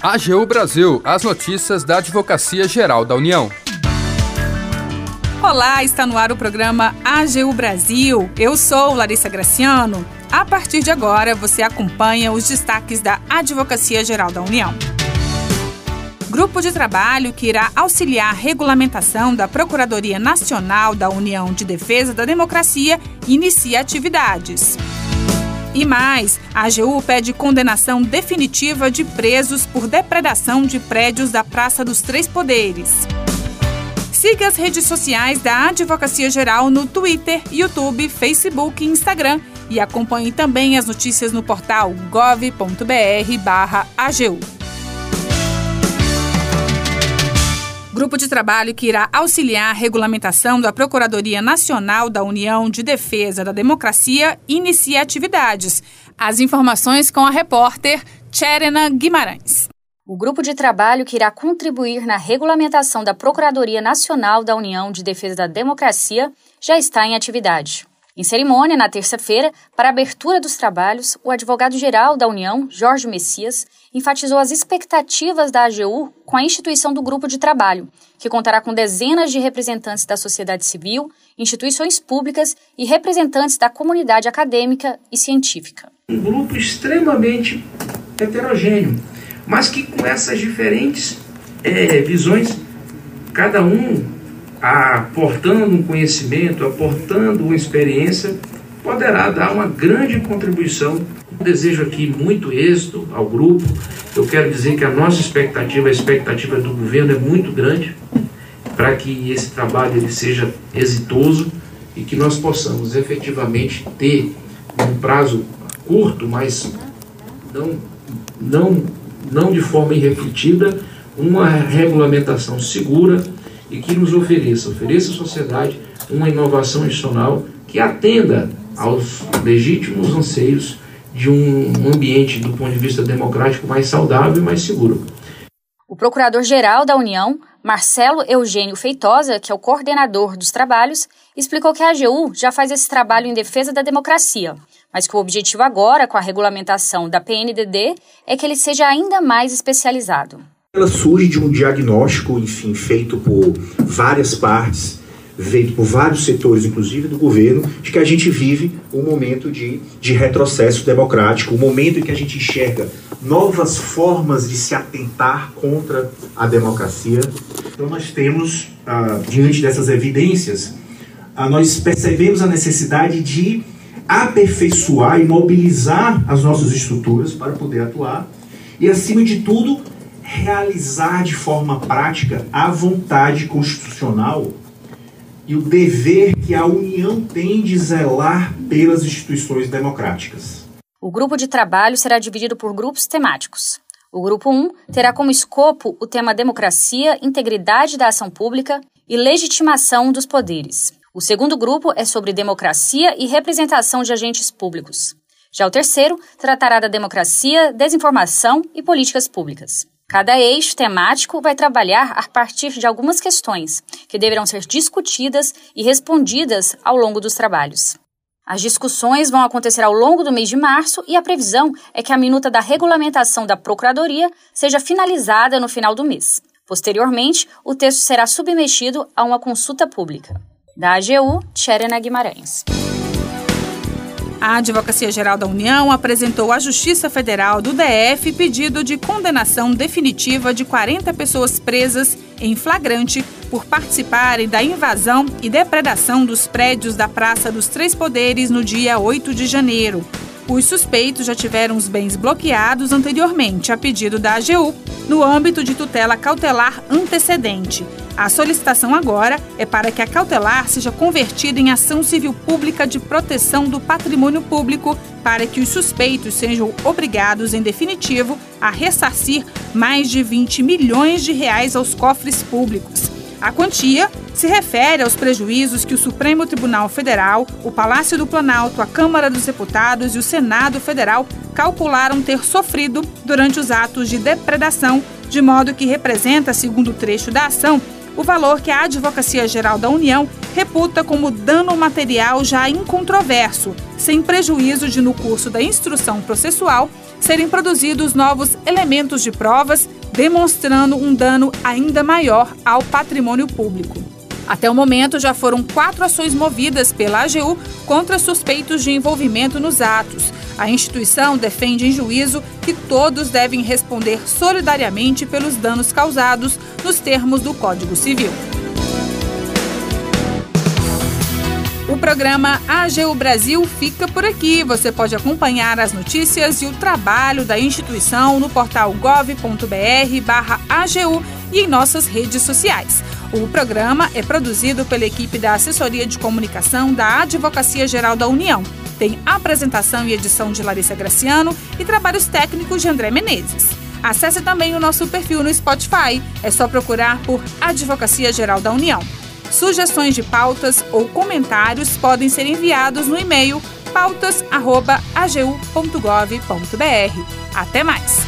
AGU Brasil, as notícias da Advocacia Geral da União. Olá, está no ar o programa AGU Brasil. Eu sou Larissa Graciano. A partir de agora, você acompanha os destaques da Advocacia Geral da União. Grupo de trabalho que irá auxiliar a regulamentação da Procuradoria Nacional da União de Defesa da Democracia inicia atividades. E mais, a AGU pede condenação definitiva de presos por depredação de prédios da Praça dos Três Poderes. Siga as redes sociais da Advocacia Geral no Twitter, YouTube, Facebook e Instagram e acompanhe também as notícias no portal gov.br/agu. Grupo de trabalho que irá auxiliar a regulamentação da Procuradoria Nacional da União de Defesa da Democracia inicia atividades. As informações com a repórter Tcherena Guimarães. O grupo de trabalho que irá contribuir na regulamentação da Procuradoria Nacional da União de Defesa da Democracia já está em atividade. Em cerimônia, na terça-feira, para a abertura dos trabalhos, o advogado-geral da União, Jorge Messias, enfatizou as expectativas da AGU com a instituição do grupo de trabalho, que contará com dezenas de representantes da sociedade civil, instituições públicas e representantes da comunidade acadêmica e científica. Um grupo extremamente heterogêneo, mas que com essas diferentes é, visões, cada um aportando um conhecimento, aportando uma experiência, poderá dar uma grande contribuição. Eu desejo aqui muito êxito ao grupo. Eu quero dizer que a nossa expectativa, a expectativa do governo é muito grande para que esse trabalho ele seja exitoso e que nós possamos efetivamente ter um prazo curto, mas não, não, não de forma irrefletida, uma regulamentação segura e que nos ofereça, ofereça à sociedade uma inovação institucional que atenda aos legítimos anseios de um ambiente do ponto de vista democrático mais saudável e mais seguro. O Procurador-Geral da União, Marcelo Eugênio Feitosa, que é o coordenador dos trabalhos, explicou que a AGU já faz esse trabalho em defesa da democracia, mas que o objetivo agora, com a regulamentação da PNDD, é que ele seja ainda mais especializado. Ela surge de um diagnóstico, enfim, feito por várias partes, feito por vários setores, inclusive do governo, de que a gente vive um momento de, de retrocesso democrático, um momento em que a gente enxerga novas formas de se atentar contra a democracia. Então nós temos, ah, diante dessas evidências, ah, nós percebemos a necessidade de aperfeiçoar e mobilizar as nossas estruturas para poder atuar e, acima de tudo, realizar de forma prática a vontade constitucional e o dever que a União tem de zelar pelas instituições democráticas. O grupo de trabalho será dividido por grupos temáticos. O grupo 1 terá como escopo o tema democracia, integridade da ação pública e legitimação dos poderes. O segundo grupo é sobre democracia e representação de agentes públicos. Já o terceiro tratará da democracia, desinformação e políticas públicas. Cada eixo temático vai trabalhar a partir de algumas questões que deverão ser discutidas e respondidas ao longo dos trabalhos. As discussões vão acontecer ao longo do mês de março e a previsão é que a minuta da regulamentação da Procuradoria seja finalizada no final do mês. Posteriormente, o texto será submetido a uma consulta pública. Da AGU, Tcherena Guimarães. A Advocacia Geral da União apresentou à Justiça Federal do DF pedido de condenação definitiva de 40 pessoas presas em flagrante por participarem da invasão e depredação dos prédios da Praça dos Três Poderes no dia 8 de janeiro. Os suspeitos já tiveram os bens bloqueados anteriormente, a pedido da AGU, no âmbito de tutela cautelar antecedente. A solicitação agora é para que a cautelar seja convertida em ação civil pública de proteção do patrimônio público, para que os suspeitos sejam obrigados, em definitivo, a ressarcir mais de 20 milhões de reais aos cofres públicos. A quantia se refere aos prejuízos que o Supremo Tribunal Federal, o Palácio do Planalto, a Câmara dos Deputados e o Senado Federal calcularam ter sofrido durante os atos de depredação, de modo que representa, segundo o trecho da ação, o valor que a Advocacia Geral da União reputa como dano material já incontroverso, sem prejuízo de, no curso da instrução processual, serem produzidos novos elementos de provas, demonstrando um dano ainda maior ao patrimônio público. Até o momento, já foram quatro ações movidas pela AGU contra suspeitos de envolvimento nos atos. A instituição defende em juízo que todos devem responder solidariamente pelos danos causados nos termos do Código Civil. O programa AGU Brasil fica por aqui. Você pode acompanhar as notícias e o trabalho da instituição no portal gov.br/agu e em nossas redes sociais. O programa é produzido pela equipe da Assessoria de Comunicação da Advocacia Geral da União. Tem apresentação e edição de Larissa Graciano e trabalhos técnicos de André Menezes. Acesse também o nosso perfil no Spotify. É só procurar por Advocacia Geral da União. Sugestões de pautas ou comentários podem ser enviados no e-mail pautas.agu.gov.br. Até mais!